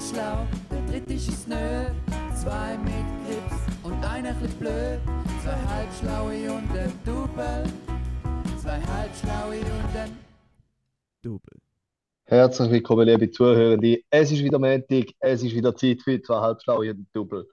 ganz schlau, der dritte ist es nö. Zwei mit Grips und einer bisschen blöd. Zwei halbschlaue und ein Double. Zwei halbschlaue und ein Double. Herzlich willkommen, liebe Zuhörende. Es ist wieder Montag, es ist wieder Zeit für zwei halbschlaue und ein Double.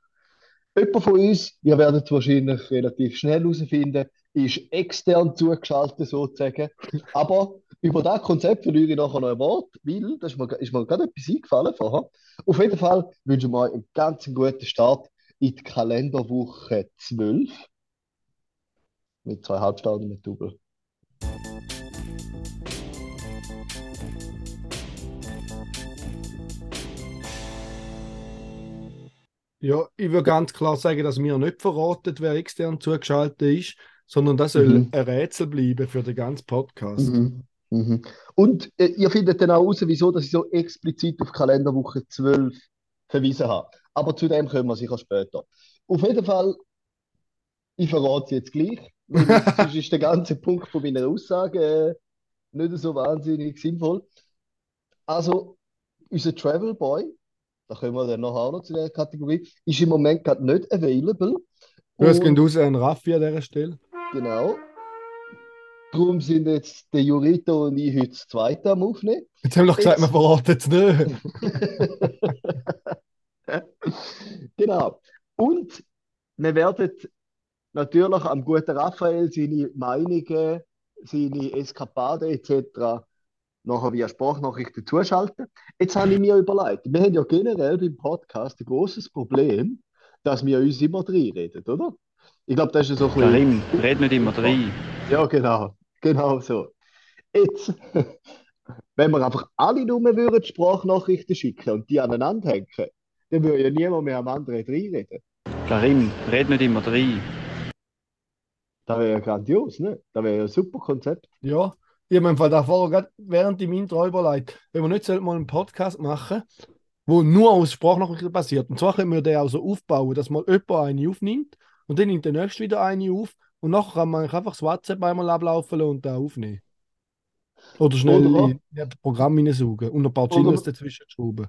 Jemand von uns, ihr werdet es wahrscheinlich relativ schnell herausfinden, ist extern zugeschaltet sozusagen. Aber über das Konzept verliere ich nachher noch ein Wort, weil, das ist mir, ist mir gerade etwas eingefallen vorher. Auf jeden Fall wünschen wir euch einen ganz guten Start in die Kalenderwoche 12. Mit zwei Halbstunden mit Double. Ja, ich würde ganz klar sagen, dass mir nicht verraten, wer extern zugeschaltet ist, sondern das soll Mhm. ein Rätsel bleiben für den ganzen Podcast. Mhm. Mhm. Und äh, ihr findet dann auch raus, wieso dass ich so explizit auf Kalenderwoche 12 verwiesen habe. Aber zu dem kommen wir sicher später. Auf jeden Fall, ich verrate es jetzt gleich, sonst ist der ganze Punkt von meiner Aussage äh, nicht so wahnsinnig sinnvoll. Also, unser Travel Boy, da kommen wir dann nachher auch noch zu der Kategorie, ist im Moment gerade nicht available. Es Und- geht raus an Raffi an dieser Stelle. Genau. Darum sind jetzt der Jurito und ich heute das zweite am Aufnehmen. Jetzt haben wir doch gesagt, wir verraten es nicht. Genau. Und wir werden natürlich am guten Raphael seine Meinungen, seine Eskapaden etc. nachher via Sprachnachrichten zuschalten. Jetzt habe ich mir überlegt, wir haben ja generell beim Podcast ein großes Problem, dass wir uns immer reinreden, oder? Ich glaube, das ist so ein bisschen. Karim, red nicht immer rein. Ja, genau. Genau so. Jetzt, wenn wir einfach alle nur würden Sprachnachrichten schicken und die aneinander hängen, dann würde ja niemand mehr am anderen reinreden. Karim, red nicht immer rein. Das wäre ja grandios, ne? Das wäre ja ein super Konzept. Ja, ich habe mir Fall da vorher gerade während dem Intro überlegt, wenn wir nicht mal einen Podcast machen, wo nur aus Sprachnachrichten basiert. Und zwar können wir den auch so aufbauen, dass mal jemand eine aufnimmt und dann nimmt der nächste wieder eine auf und nachher kann man einfach das WhatsApp einmal ablaufen und da aufnehmen. Oder schnell Oder- in, in das Programm hineinsaugen und ein paar Jingles dazwischen schrauben.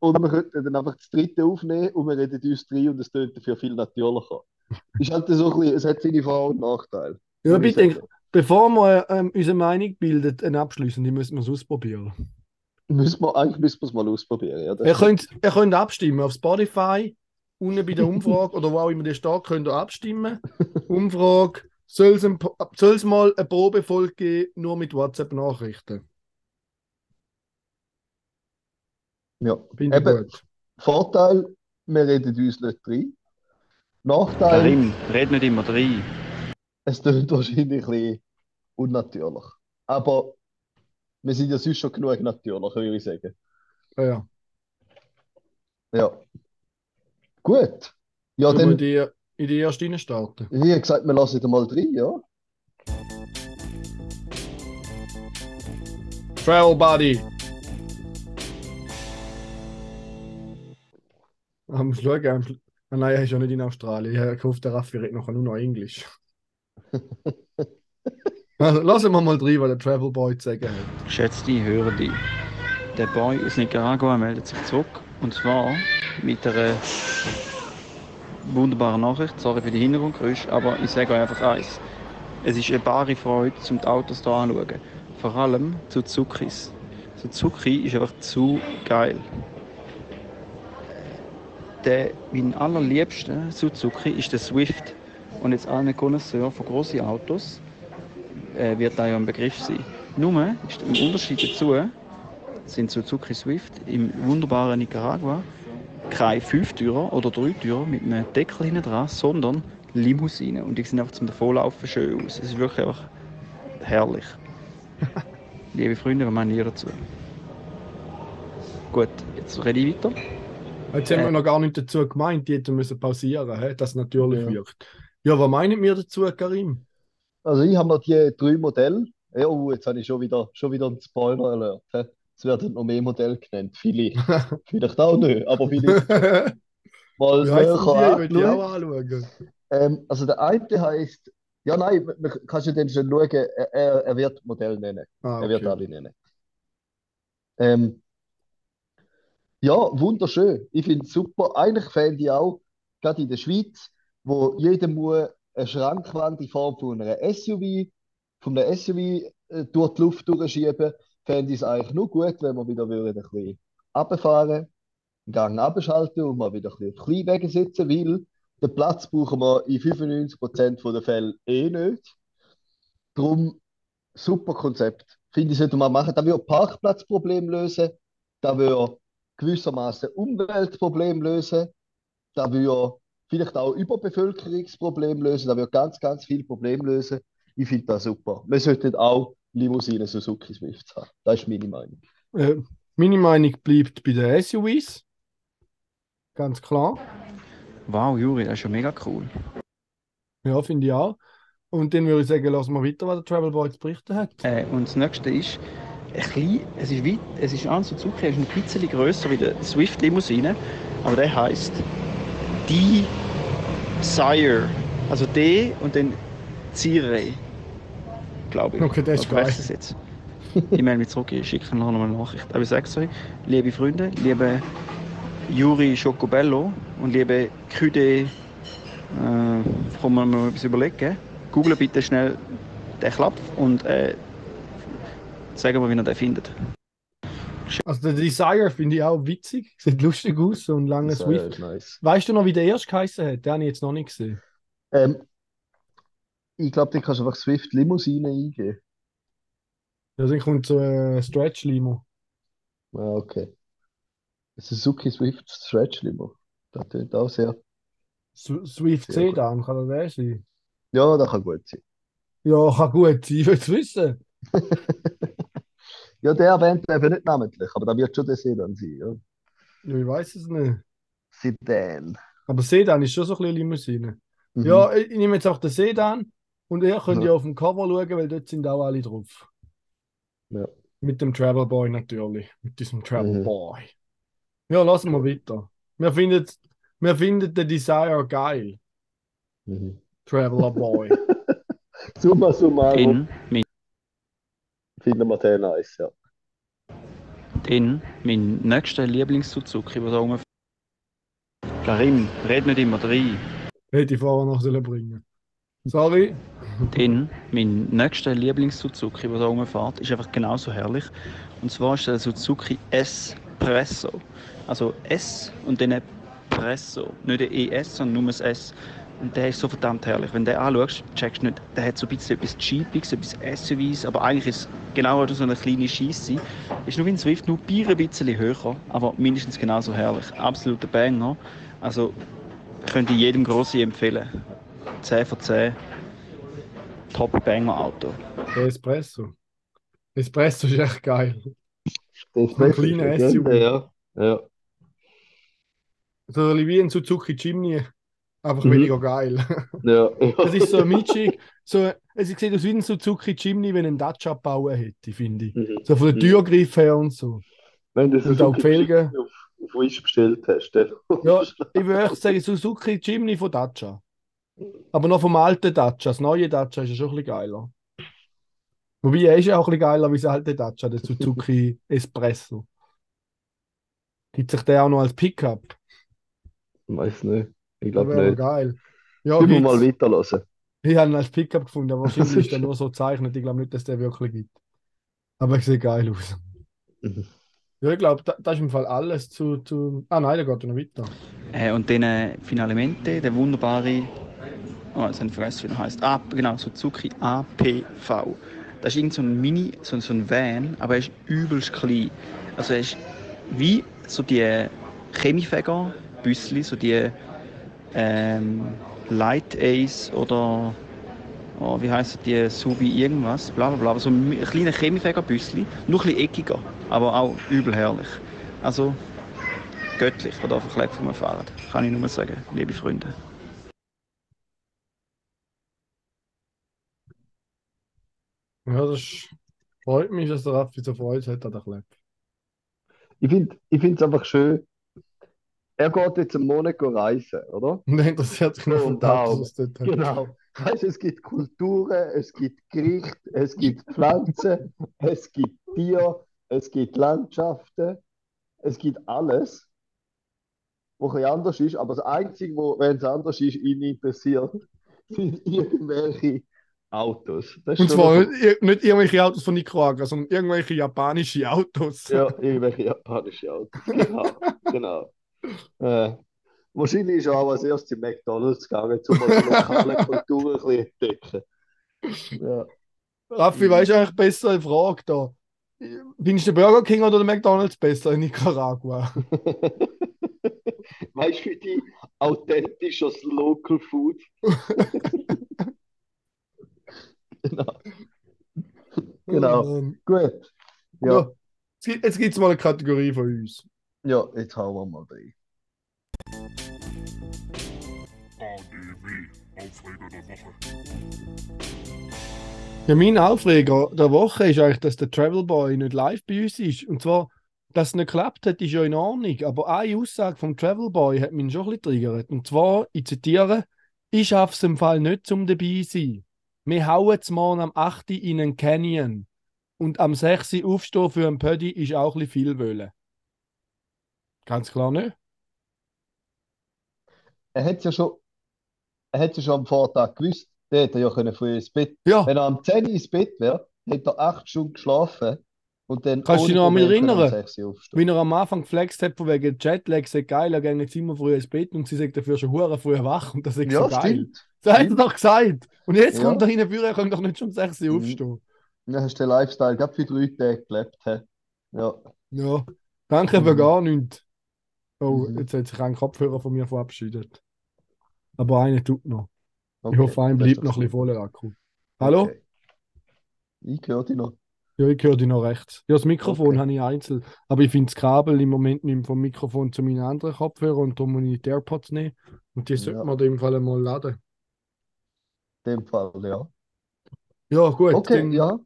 Oder wir könnten dann einfach das dritte aufnehmen und wir reden uns drei und es tönt dafür viel natürlicher. Ist halt so ein bisschen, es hat seine Vor- und Nachteile. Ja, sagen. bevor wir ähm, unsere Meinung bilden, eine abschließende, müssen wir es ausprobieren. Müssen wir, eigentlich müssen wir es mal ausprobieren. Ja, Ihr könnt, ihr könnt abstimmen auf Spotify, unten bei der Umfrage oder wo auch immer die steht, könnt ihr abstimmen. Umfrage, soll es mal eine Probefolge geben, nur mit WhatsApp-Nachrichten? Ja. Ich Eben. gut. Vorteil, wir reden uns nicht rein. Nachteil, Karim, red nicht immer rein. es tönt wahrscheinlich ein bisschen unnatürlich. Aber wir sind ja sonst schon genug natürlich, würde ich sagen. Ja, ja. Ja. Gut. Ja, Sollen wir dann, in die, in die erste rein starten? wie gesagt, wir lassen da mal drin, ja. Travel Buddy! Am Schluss, am. Ah, nein, er ist ja nicht in Australien. Ich habe gehofft, der Raffi redet nachher nur noch Englisch. also, lassen wir mal rein, was der Travel Boy zu sagen hat. Geschätzte Hörende, der Boy aus Nicaragua meldet sich zurück. Und zwar mit einer wunderbaren Nachricht. Sorry für die Hintergrundgeräusche, aber ich sage euch einfach eins. Es ist eine bare Freude, zum die Autos hier anzuschauen. Vor allem Suzukis. Suzuki ist einfach zu geil. Der, mein allerliebster Suzuki ist der Swift. Und jetzt allen Connoisseur von grossen Autos äh, wird da ja ein Begriff sein. Nur ist im Unterschied dazu sind Suzuki Swift im wunderbaren Nicaragua keine Fünftürer oder Dreitürer mit einem Deckel hinten dran, sondern Limousinen. Und die sehen einfach zum Davonlaufen schön aus. Es ist wirklich einfach herrlich. Liebe Freunde, was meinen ihr dazu? Gut, jetzt rede ich weiter. Jetzt haben wir Äh. noch gar nicht dazu gemeint, die hätten müssen pausieren, hä? dass es natürlich Ja. wirkt. Ja, was meinen wir dazu, Karim? Also ich habe noch die drei Modelle. Ja, oh, jetzt habe ich schon wieder, schon wieder einen Spoiler alert. Es werden noch mehr Modelle genannt. Vielleicht, vielleicht auch nicht, aber vielleicht mal näher die? Ich will die auch anschauen. Ähm, also der eine heißt, ja nein, man- kannst du dann schon schauen, er, er, wird Modell nennen. Ah, Er wird okay. alle nennen. Ähm, Ja, wunderschön. Ich finde es super. Eigentlich fände ich auch, gerade in der Schweiz, wo jeder muss eine Schrankwand in Form von einer SUV, von einem SUV äh, durch die Luft durchschieben, fände ich es eigentlich nur gut, wenn wir wieder ein bisschen runterfahren, den Gang abschalten und mal wieder ein bisschen auf Kleinwegen sitzen, weil den Platz brauchen wir in 95% der Fälle eh nicht. Darum super Konzept. Finde ich, sollte man machen. Da würde Parkplatzproblem lösen, da würde gewissermaßen Umweltproblem lösen, da würde vielleicht auch Überbevölkerungsproblem lösen, da würde ganz, ganz viel Problem lösen. Ich finde das super. Wir sollten auch Limousinen Suzuki Swifts haben. Das ist meine Meinung. Äh, meine Meinung bleibt bei den SUVs. Ganz klar. Wow, Juri, das ist ja mega cool. Ja, finde ich auch. Und dann würde ich sagen, lassen wir weiter, was der Travel Boy zu berichten hat. Äh, und das nächste ist, ein klein, es ist weit, es ist an Suzuki, er ist ein bisschen grösser wie der Swift Limousine, aber der heißt Desire. Also D und dann Zire, glaube ich. Okay, das ist geil. es jetzt. Ich melde mich zurück, ich schicke noch mal eine Nachricht. Aber ich sage euch, liebe Freunde, liebe Juri Schokobello und liebe Küde, äh, kann man mal etwas überlegen. Google bitte schnell den Klapp und äh, sagen wir, wie ihr den findet. Also der Desire finde ich auch witzig. Sieht lustig aus, so ein langer Swift. nice. Weißt du noch, wie der erst geheißen hat? Den habe ich jetzt noch nicht gesehen. Ähm, ich glaube, du kannst einfach Swift Limousine eingeben. Ja, dann kommt so ein Stretch-Limo. Ah, okay. Suzuki Swift Stretch Limo. Das klingt auch sehr. Su- Swift Sehr gut. Sedan, kann das der sein? Ja, das kann gut sein. Ja, kann gut sein, ich will es wissen. Ja, der erwähnt eben nicht namentlich, aber da wird schon der Sedan sein. Ja. Ja, ich weiß es nicht. Sedan. Aber Sedan ist schon so ein bisschen Limousine. Mhm. Ja, ich, ich nehme jetzt auch den Sedan und ihr könnt Ja. ja auf dem Cover schauen, weil dort sind auch alle drauf. Ja. Mit dem Travel Boy natürlich. Mit diesem Travel Mhm. Boy. Ja, lassen wir weiter. Wir finden, wir finden den Desire geil. Mhm. Traveler Boy. Summa summarum In, mein, finden wir den nice, ja. in mein nächster Lieblings-Suzuki, der da rumfährt. Karim, red nicht immer rein. Hätte ich vorher noch sollen bringen. Sorry. In mein nächster Lieblings-Suzuki, der da rumfährt, ist einfach genauso herrlich. Und zwar ist der Suzuki Espresso. Also S und dann Presso. Nicht ein ES, sondern nur ein S. Und der ist so verdammt herrlich. Wenn du den anschaust, checkst du nicht, der hat so ein bisschen etwas Jeepiges, etwas SUVs, aber eigentlich ist es genau so eine kleine Scheisse. Ist nur wie ein Swift, nur ein bisschen höher, aber mindestens genauso herrlich. Absoluter Banger. Also könnte ich jedem Grossi empfehlen. 10 von 10. Top-Banger-Auto. Der Espresso. Espresso ist echt geil. Das Ein kleiner SUV. Ja. ja. So ein bisschen wie ein Suzuki Jimny. Einfach Mhm. weniger geil. Ja. Das ist so mitschig. So, es sieht aus wie ein Suzuki Jimny, wenn ein Dacia bauen hätte, finde ich. Mhm. So von der Mhm. Türgriff her und so. Wenn du Und auch die Felgen. auf, auf Wish bestellt hast, dann. Ja, ich würde echt sagen, Suzuki Jimny von Dacia. Aber noch vom alten Dacia. Das neue Dacia ist ja schon ein bisschen geiler. Wobei, er ist ja auch ein bisschen geiler wie das alte Dacia, der Suzuki Espresso. Gibt sich der auch noch als Pickup? Weiß nicht. Ich Das glaube wäre nicht. geil. Ja, Ich muss gibt's. mal weiterlassen. Ich habe ihn als Pickup gefunden, aber wahrscheinlich ist der nur so gezeichnet. Ich glaube nicht, dass der wirklich gibt. Aber er sieht geil aus. Mhm. Ja, ich glaube, da, das ist im Fall alles zu, zu. Ah nein, da geht noch weiter. Äh, und dann äh, Finalemente, der wunderbare, oh, jetzt habe ich vergessen, er heißt. Ah, genau, Suzuki APV. Das ist irgend so ein Mini, so, so ein Van, aber er ist übelst klein. Also er ist wie so die Chemiefäger-Büssli, so die ähm, Light Ace oder oh, wie heißt die, Subi irgendwas, bla bla bla, so ein kleiner Chemiefäger-Büssli, nur ein bisschen eckiger, aber auch übel herrlich. Also göttlich, was da verklebt von mir fahren. Kann ich nur sagen, liebe Freunde. Ja, das freut mich, dass der Raffi so Freude hat an der Klepp. Ich finde ich es einfach schön. Er geht jetzt einen Monat reisen, oder? Er interessiert sich auch. was dort hat. Genau. Weißt, es gibt Kulturen, es gibt Gerichte, es gibt Pflanzen, es gibt Tiere, es gibt Landschaften. es gibt alles, was ein anders ist, aber das Einzige, wo, wenn es anders ist, ihn interessiert, sind irgendwelche Autos. Und zwar noch- nicht, ir- nicht irgendwelche Autos von Nicaragua, sondern irgendwelche japanische Autos. Ja, irgendwelche japanische Autos. Genau, genau. Äh, wahrscheinlich ist auch als erstes in McDonalds gegangen, um mal die lokale Kultur ein bisschen entdecken. Ja. Raffi, weißt du eigentlich besser eine Frage da? Findest du den Burger King oder den McDonalds besser in Nicaragua? Weißt du, für die authentisches Local Food? Genau. Genau. Oh Mann. Gut. Ja. Ja, Jetzt gibt- es mal eine Kategorie von uns. ja, jetzt hauen wir mal rein. Aufreger der Woche. Ja, mein Aufreger der Woche ist eigentlich, dass der Travel Boy nicht live bei uns ist. Und zwar, dass es nicht geklappt hat, ist ja in Ordnung. Aber eine Aussage vom Travel Boy hat mich schon ein bisschen triggert. Und zwar, ich zitiere, ich schaffe es im Fall nicht zum dabei sein. Wir hauen jetzt morgen am 8. in einen Canyon. Und am 6. aufstehen für einen Pödi ist auch ein bisschen viel wollen. Ganz klar nicht. Er hat ja schon, er hat ja schon am Vortag gewusst, der hätte ja können früh ins Bett. Ja, Wenn er am 10 Uhr ins Bett wäre, hätte er 8 Stunden geschlafen und dann Kannst du dich noch um erinnern? 6 Uhr aufstehen. wie er am Anfang geflext hat, von wegen Jetlag, sei geil, er geht jetzt immer früh ins Bett und sie sagt dafür schon hure früh wach und das ist Ja, so geil. stimmt. Das hat er doch gesagt. Und jetzt Ja. kommt er hinten er kann doch nicht schon um 6 Uhr Mhm. aufstehen. Dann hast du den Lifestyle gerade für drei Tage gelebt. hä? Ja. Ja, danke aber Mhm. gar nicht. Oh, Mhm. jetzt hat sich ein Kopfhörer von mir verabschiedet. Aber einer tut noch. Ich Okay, hoffe, ein bleibt noch ein bisschen voller Akku. Hallo? Okay. Ich höre dich noch. Ja, ich höre dich noch rechts. Ja, das Mikrofon Okay. habe ich einzeln. Aber ich finde das Kabel im Moment nicht vom Mikrofon zu meinen anderen Kopfhörern und darum muss ich die AirPods nehmen. Und die sollte Ja. man in dem Fall mal laden. In dem Fall, ja. Ja, gut. Okay, dann ja.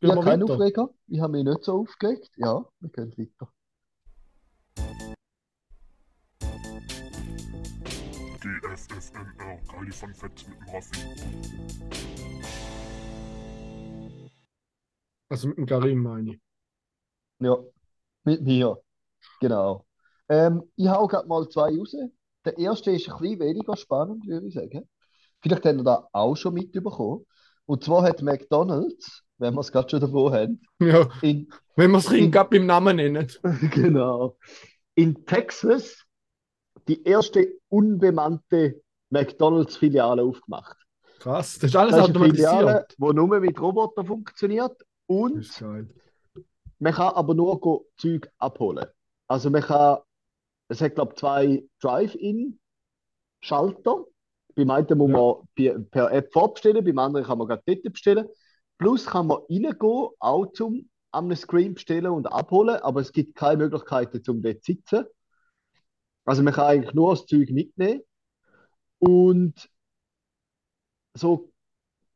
Ich habe wir keinen weiter. Aufreger. Ich habe mich nicht so aufgelegt. Ja, wir können weiter. GFFNR, geile Fun Facts mit dem Raffi. Also mit dem Karim meine ich. Ja, mit mir. Genau. Ähm, ich hau gerade mal zwei raus. Der erste ist ein bisschen weniger spannend, würde ich sagen. Vielleicht habt ihr da auch schon mitbekommen. Und zwar hat McDonald's, wenn wir es gerade schon davon haben, Ja, in, wenn wir Kind gerade beim Namen nennen. genau, in Texas die erste unbemannte McDonald's-Filiale aufgemacht. Krass, das ist alles Das ist eine Filiale, automatisiert. die nur mit Robotern funktioniert und man kann aber nur Zeug abholen. Also man kann, es hat glaube ich zwei Drive-In-Schalter. Beim einen muss Ja. man per, App vorbestellen, beim anderen kann man gerade dort bestellen. Plus kann man reingehen, auch zum am Screen bestellen und abholen, aber es gibt keine Möglichkeiten zum dort zu sitzen. Also man kann eigentlich nur das Zeug mitnehmen. Und so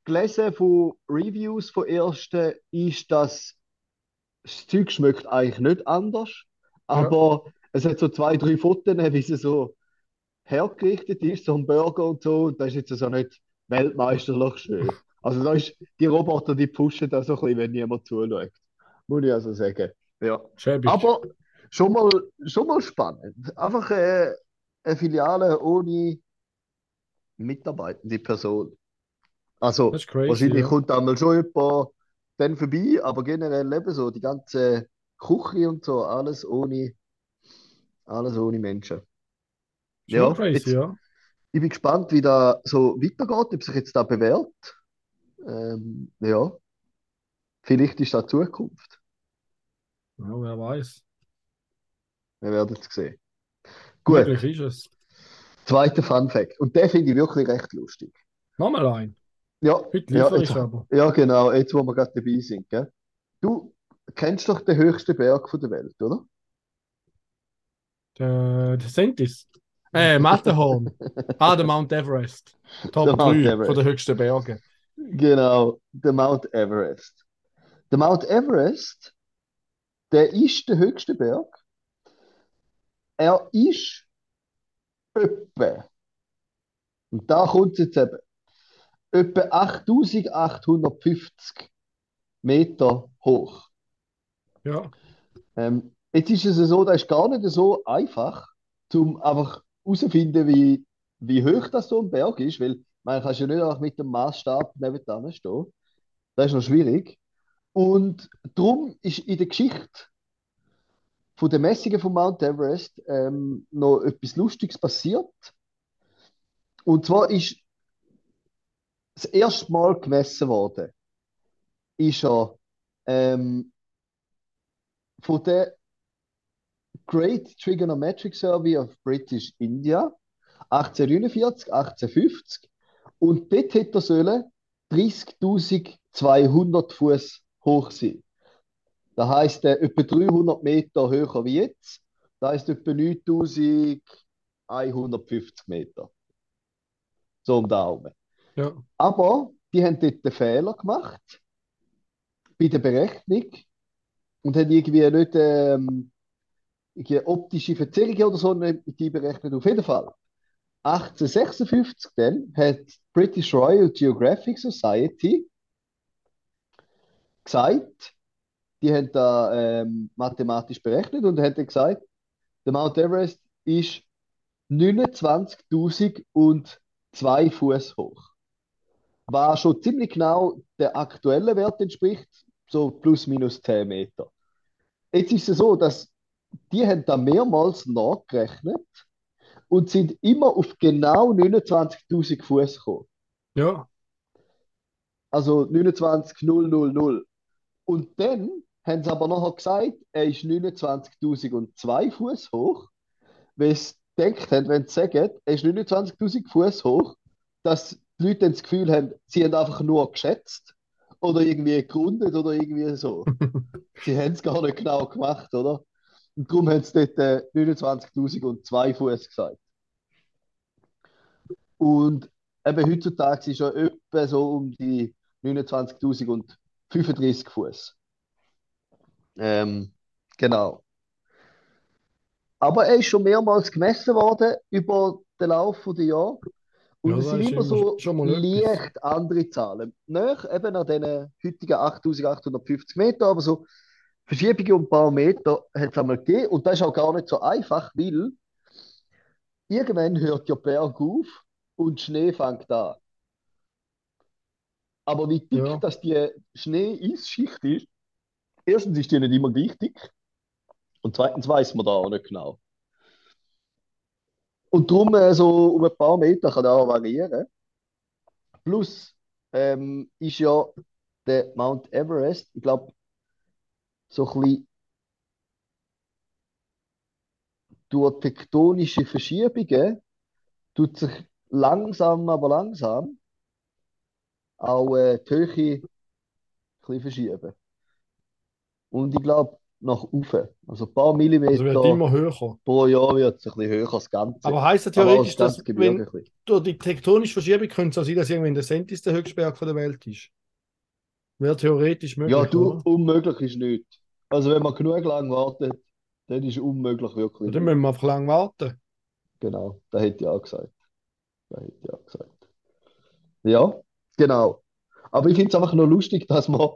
gelesen von Reviews von ersten ist, dass das Zeug schmeckt eigentlich nicht anders, aber es hat so zwei, drei Fotos, wie es so hergerichtet ist, so ein Burger und so, und das ist jetzt so nicht weltmeisterlich schön. Also da ist, die Roboter, die pushen da so ein bisschen, wenn niemand zuschaut. Muss ich also sagen. Ja. Aber schon mal, schon mal spannend. Einfach äh, eine Filiale ohne mitarbeitende Person. Also crazy. wahrscheinlich ja. kommt einmal schon jemand dann vorbei, aber generell eben so die ganze Küche und so, alles ohne, alles ohne Menschen. Ja, crazy, jetzt- ja. Ich bin gespannt, wie das so weitergeht, ob sich jetzt da bewährt. Ähm, ja, vielleicht ist das Zukunft. Ja, wer weiß. Wir werden es sehen. Gut, Möglich ist es. zweiter Fun Fact. Und den finde ich wirklich recht lustig. Nochmal ein. Ja, Heute ja, jetzt, ja, genau, jetzt wo wir gerade dabei sind. Gell? Du kennst doch den höchsten Berg von der Welt, oder? Der, der Sentis. Äh, Matterhorn. ah, der Mount Everest. Top Der Mount 3 Everest. von den höchsten Bergen. Genau, der Mount Everest. Der Mount Everest, der ist der höchste Berg. Er ist etwa, und da kommt es jetzt eben, etwa 8850 Meter hoch. Ja. Ähm, Jetzt ist es so, das ist gar nicht so einfach, um einfach herauszufinden, wie, wie hoch das so ein Berg ist, weil man kannst ja nicht einfach mit dem Maßstab nebenan stehen. Das ist noch schwierig. Und darum ist in der Geschichte von den Messungen von Mount Everest ähm, noch etwas Lustiges passiert. Und zwar ist das erste Mal gemessen worden, ist er ähm, von der Great Trigonometric Survey of British India 1849, 1850 und dort hätte er sollen 30.200 Fuß hoch sein. Das heisst, äh, etwa 300 Meter höher wie jetzt. Das heisst, etwa 9150 Meter. So um Daumen. Ja. Aber die haben dort einen Fehler gemacht bei der Berechnung und haben irgendwie nicht ähm, optische Verzerrungen oder so nicht einberechnet. Auf jeden Fall. 1856 dann hat die British Royal Geographic Society gesagt, die haben da ähm, mathematisch berechnet und haben gesagt, der Mount Everest ist 29.002 Fuß hoch. Was schon ziemlich genau der aktuellen Wert entspricht, so plus minus 10 Meter. Jetzt ist es so, dass die haben da mehrmals nachgerechnet und sind immer auf genau 29.000 Fuß gekommen. Ja. Also 29.000. Und dann haben sie aber nachher gesagt, er ist 29.002 Fuß hoch, weil sie gedacht haben, wenn sie sagen, er ist 29.000 Fuß hoch, dass die Leute dann das Gefühl haben, sie haben einfach nur geschätzt oder irgendwie gegründet oder irgendwie so. sie haben es gar nicht genau gemacht, oder? Und darum haben sie dort äh, 29.002 Fuß gesagt. Und eben heutzutage ist er etwa so um die 29.035 Fuß. Ähm, genau. Aber er ist schon mehrmals gemessen worden über den Lauf der Jahre. Und Ja, es sind immer so schon leicht andere Zahlen. Nach eben an diesen heutigen 8850 Meter, aber so Verschiebungen um ein paar Meter hat es einmal gegeben. Und das ist auch gar nicht so einfach, weil irgendwann hört ja Berg auf und Schnee fängt an. Aber wie dick Ja. das die Schnee-Eisschicht ist, erstens ist die nicht immer gleich dick und zweitens weiß man da auch nicht genau. Und darum äh, so um ein paar Meter kann das auch variieren. Plus ähm, ist ja der Mount Everest, ich glaube, so ein bisschen durch tektonische Verschiebungen tut sich langsam, aber langsam auch äh, die Höhe ein bisschen verschieben. Und ich glaube, nach oben. Also ein paar Also wird Millimeter immer höher. pro Jahr wird es ein bisschen höher, das Ganze. Aber heisst das theoretisch, das dass wenn durch die tektonische Verschiebung könnte es auch sein, dass irgendwann der Sentis der höchste Berg von der Welt ist? Wäre theoretisch möglich, Ja, du, oder? unmöglich ist nichts. Also wenn man genug lang wartet, dann ist unmöglich wirklich. Ja, Dann müssen wir einfach lang warten. Genau, da hätte ich auch gesagt. Da hätte ich auch gesagt. Ja, genau. Aber ich finde es einfach nur lustig, dass man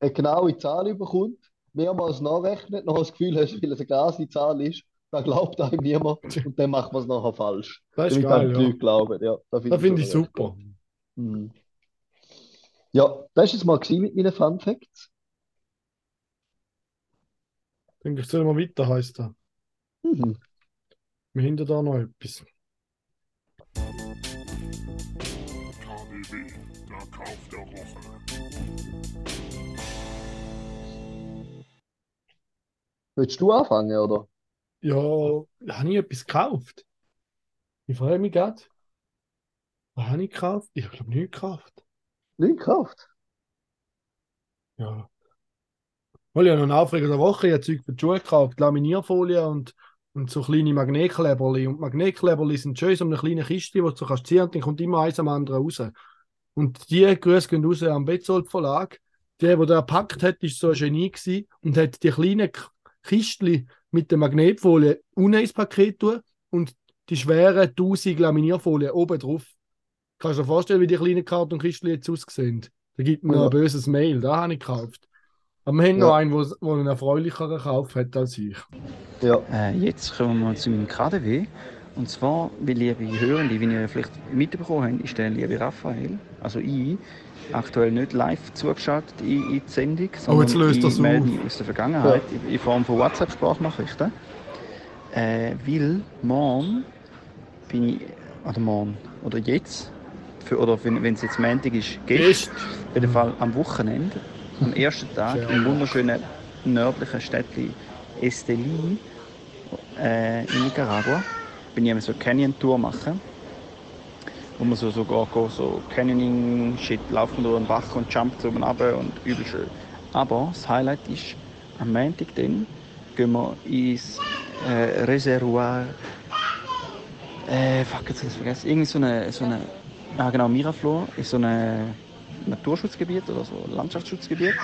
eine genaue Zahl bekommt, mehrmals nachrechnet, noch das Gefühl hast, weil es eine ganze Zahl ist, da glaubt einem niemand und dann macht man es nachher falsch. Das ist Damit geil, die ja. Leute glauben. Ja, das finde ich schon recht super. Mhm. Ja, das war es mal gewesen mit meinen Fun Facts. Denke ich, sollen wir weiter, heisst das. Mhm. Wir haben da noch etwas. KDW, der Kauf der Woche. Willst du anfangen, oder? Ja, habe ich etwas gekauft? Ich frage mich gerade. Was habe ich gekauft? Ich glaube nicht gekauft. Nicht gekauft? Ja. Ich habe noch einen Aufreger der Woche, ich habe Zeug für die Schuhe gekauft, Laminierfolie und, und so kleine Magnetkleberli. Und Magnetkleberli sind schön so eine kleine Kiste, die du so kannst ziehen und dann kommt immer eins am anderen raus. Und die Grüße gehen raus am Betzold Verlag. Der, der den gepackt hat, war so ein Genie gewesen und hat die kleinen K- Kistchen mit der Magnetfolie unten ins Paket tun und die schweren 1000 Laminierfolien oben drauf. Kannst du dir vorstellen, wie die kleinen Kartonkistchen jetzt aussehen? Da gibt mir Ja. ein böses Mail, da habe ich gekauft. Aber wir haben Ja. noch einen, der wo einen erfreulicheren Kauf hat als ich. Ja. Äh, jetzt kommen wir zu meinem KDW. Und zwar, wie liebe Hörende, wie ihr vielleicht mitbekommen habt, ist der liebe Raphael, also ich, aktuell nicht live zugeschaltet in, in die Sendung, sondern Oh, jetzt löst auf. mich aus der Vergangenheit in, in Form von WhatsApp-Sprachnachrichten. Äh, weil morgen bin ich, oder morgen, oder jetzt, für, oder wenn es jetzt Montag ist, gestern, auf jeden Fall am Wochenende, am ersten Tag Sehr im wunderschönen nördlichen Städtchen Esteli äh, in Nicaragua bin ich so eine Canyon-Tour machen. Wo man so sogar so Canyoning-Shit, lauft man durch einen Bach und jumpt so runter und übel schön. Aber das Highlight ist, am Montag dann gehen wir ins äh, Reservoir. Äh, fuck, jetzt hab ich's vergessen. Irgendwie so eine, so eine, ah genau, Miraflor ist so ein Naturschutzgebiet oder so Landschaftsschutzgebiet,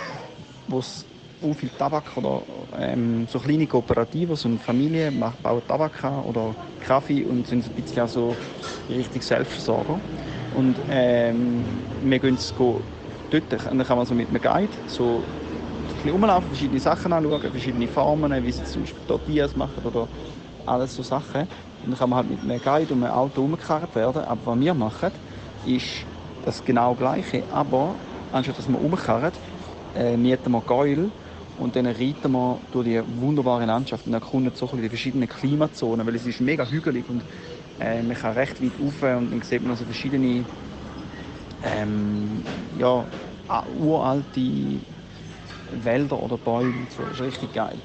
wo es auch viel Tabak oder ähm, so kleine Kooperativen, so eine Familie macht, bauen Tabak an oder Kaffee und sind ein bisschen so richtig Selbstversorger. Und ähm, wir gehen es dort, und dann kann man so mit einem Guide so bisschen rumlaufen, verschiedene Sachen anschauen, verschiedene Formen, wie sie zum Beispiel Tortillas machen oder alles so Sachen. Und dann kann man halt mit einem Guide um ein Auto rumgekarrt werden. Aber was wir machen, ist das genau Gleiche. Aber anstatt dass wir umkarren, äh, mieten wir Gäule und dann reiten wir durch die wunderbare Landschaft und erkunden so die verschiedenen Klimazonen, weil es ist mega hügelig und äh, man kann recht weit rauf und dann sieht man also verschiedene ähm, ja, uralte Wälder oder Bäume so. Das ist richtig geil.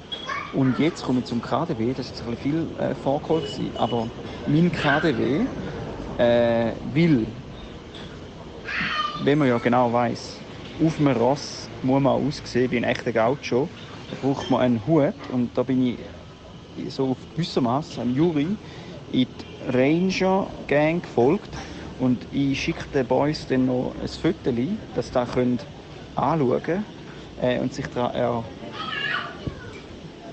Und jetzt komme ich zum KDW, das ist jetzt ein bisschen viel äh, vorgeholt aber mein KDW äh, will, wenn man ja genau weiß, auf einem Ross muss man aussehen wie ein echter Gaucho, da braucht man einen Hut und da bin ich so auf gewissermaßen einem Juri in die Ranger Gang gefolgt. Und ich schicke den Boys dann noch ein Foto, dass sie können anschauen können äh, und sich daran er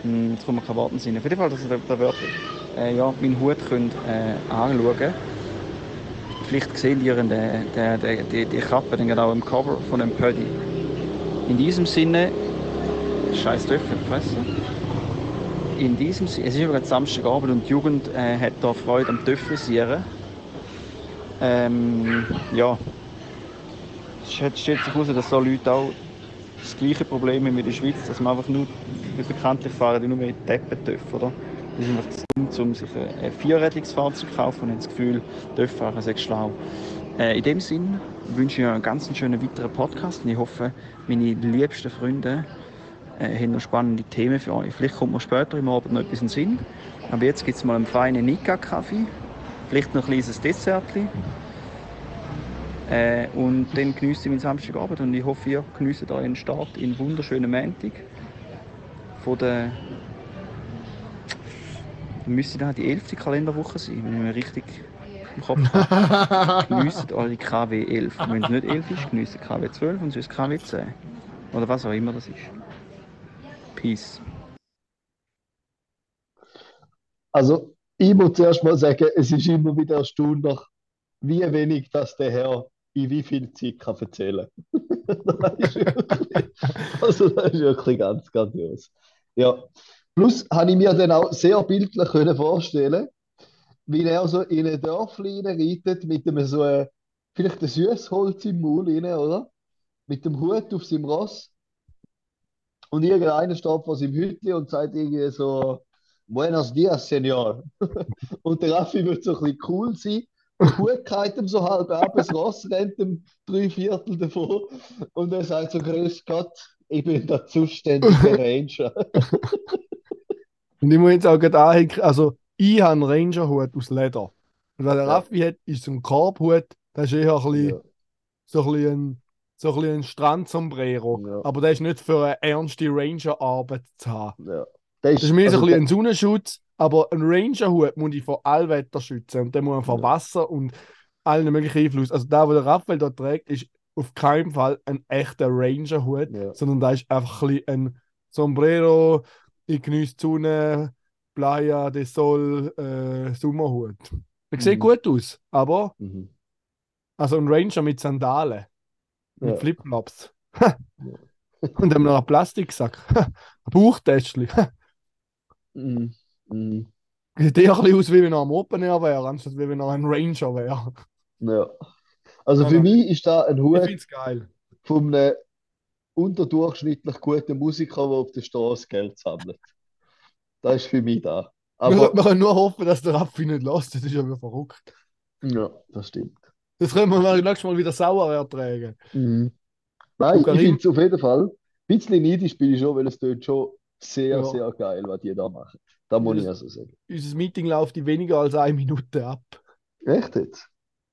hm, jetzt kommt mir kein Wort in den Sinn. Auf jeden Fall, dass da wirklich äh, ja, meinen Hut könnt, äh, anschauen Vielleicht sehen ihr den, den, den, die, die Kappe dann genau im Cover von dem Pödi. In diesem Sinne, scheiß Töpfe fressen. In diesem Sinne, es ist übrigens Samstagabend und die Jugend äh, hat da Freude am Töpfelsieren. Ähm, ja, es stellt sich heraus, dass so Leute auch das gleiche Problem haben wie in der Schweiz, dass man einfach nur, bekanntlich fahren die nur mit Teppentöpfen, oder? Die sind einfach zu dumm, um sich ein Vierrädrigsfahrzeug zu kaufen und haben das Gefühl, Töpfenfahren sei schlau. Äh, in dem Sinn wünsche ich euch einen ganz schönen weiteren Podcast und ich hoffe, meine liebsten Freunde äh, haben noch spannende Themen für euch. Vielleicht kommt mir später im Abend noch etwas in den Sinn. Aber jetzt gibt es mal einen feinen Nika-Kaffee, vielleicht noch ein kleines Dessertchen. Äh, und dann genieße ich meinen Samstagabend und ich hoffe, ihr genießt euren Start in wunderschönen Montag. Von der müsste dann die 11. Kalenderwoche sein, wenn ich mir richtig im Kopf habe. genießt eure KW 11. Und wenn es nicht 11 ist, genießt KW 12 und sonst KW 10. Oder was auch immer das ist. Peace. Also, ich muss zuerst mal sagen, es ist immer wieder erstaunlich, wie wenig das der Herr in wie viel Zeit kann erzählen wirklich, Also, das ist wirklich ganz grandios. Ja. Plus habe ich mir dann auch sehr bildlich können vorstellen, wie er so in ein Dörfli reitet mit einem so ein, vielleicht ein Süßholz im Maul rein, oder? Mit dem Hut auf seinem Ross. Und irgendeiner steht vor seinem Hütli und sagt irgendwie so, Buenos dias, Senor. Und der Raffi wird so ein bisschen cool sein. Der Hut geht ihm so halb ab, das Ross rennt ihm drei Viertel davon. Und er sagt so, Grüß Gott, ich bin der zuständige Ranger. Und ich muss jetzt auch gerade anhängen, also ich habe einen Ranger-Hut aus Leder. Und was der Ja. Raffi hat, ist so ein Korbhut, das ist eher ein bisschen, Ja. so ein bisschen so ein, bisschen ein Strandsombrero. Ja. Aber der ist nicht für eine ernste Ranger-Arbeit zu haben. Ja. Der Das ist mehr so also ein, bisschen der- ein Sonnenschutz, aber ein Ranger-Hut muss ich vor Allwetter schützen. Und den muss man vor Ja. Wasser und allen möglichen Einfluss. Also der, wo der Raphael da trägt, ist auf keinen Fall ein echter Ranger-Hut, Ja. sondern da ist einfach ein, bisschen ein Sombrero, ich genieße die Sonne, Playa de Sol, äh, Sommerhut. Sieht Mhm. gut aus, aber Mhm. also ein Ranger mit Sandalen, mit Ja. Flipflops. Und dann noch einen Plastiksack. Ein Bauchtäschchen. Mm, mm, Sieht eher ein bisschen aus, wie wenn er am Open Air wäre, anstatt wie wenn er ein Ranger wäre. ja. Also für ja. mich ist da ein Ich Hut finde es geil. einem unterdurchschnittlich guten Musiker, der auf der Straße Geld sammelt. Das ist für mich da. Wir, Aber wir können nur hoffen, dass der Raffi nicht lässt. Das ist ja wieder verrückt. ja, das stimmt. Das können wir nächstes Mal wieder sauer ertragen. Mhm. Nein, ich finde es auf jeden Fall. Ein bisschen neidisch bin ich schon, weil es dort schon sehr, Ja. sehr geil, was die da machen. Da muss ich Ja, also sagen. Unser Meeting läuft in weniger als eine Minute ab. Echt jetzt?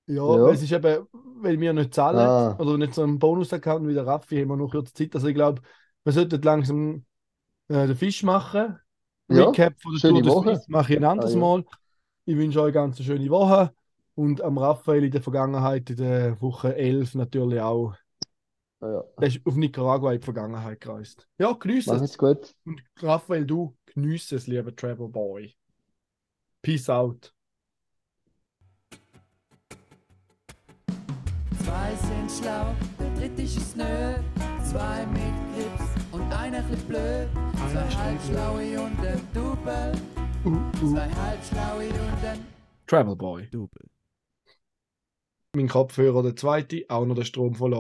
Ja, Ja. es ist eben, weil wir nicht zahlen Ah. oder nicht so einen Bonus-Account wie der Raffi, haben wir noch kurz Zeit. Also ich glaube, wir sollten langsam äh, den Fisch machen. Ja, Recap von der schöne Tour de Woche. Suisse mache ich ein anderes Ah, ja. Mal. Ich wünsche euch ganz eine schöne Woche und am Raphael in der Vergangenheit, in der Woche 11 natürlich auch. Ah, ja. Der ist auf Nicaragua in die Vergangenheit gereist. Ja, genieß Mach es. gut. Und Raphael, du genieß es, lieber Travel Boy. Peace out. Sind schlau, der dritte ist nö. Zwei mit Grips und einer chli blöd. Zwei halbschlaue und ein Double. Uh, uh. Zwei halbschlaue und ein Travel Boy. Double. Mein Kopfhörer, der zweite, auch noch der Strom verloren.